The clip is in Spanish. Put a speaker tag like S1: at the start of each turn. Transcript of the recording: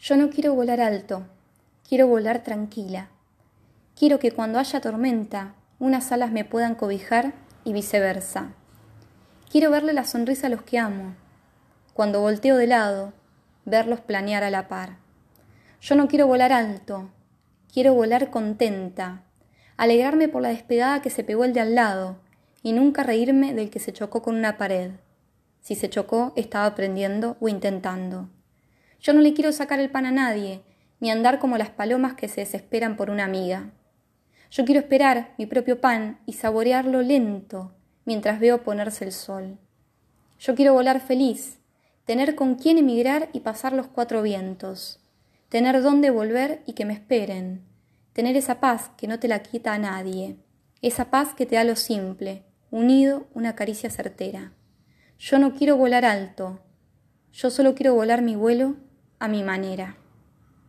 S1: Yo no quiero volar alto, quiero volar tranquila. Quiero que cuando haya tormenta, unas alas me puedan cobijar y viceversa. Quiero verle la sonrisa a los que amo. Cuando volteo de lado, verlos planear a la par. Yo no quiero volar alto, quiero volar contenta, alegrarme por la despegada que se pegó el de al lado y nunca reírme del que se chocó con una pared. Si se chocó, estaba aprendiendo o intentando. Yo no le quiero sacar el pan a nadie, ni andar como las palomas que se desesperan por una amiga. Yo quiero esperar mi propio pan y saborearlo lento mientras veo ponerse el sol. Yo quiero volar feliz, tener con quién emigrar y pasar los cuatro vientos, tener dónde volver y que me esperen, tener esa paz que no te la quita a nadie, esa paz que te da lo simple, unido una caricia certera. Yo no quiero volar alto, yo solo quiero volar mi vuelo a mi manera.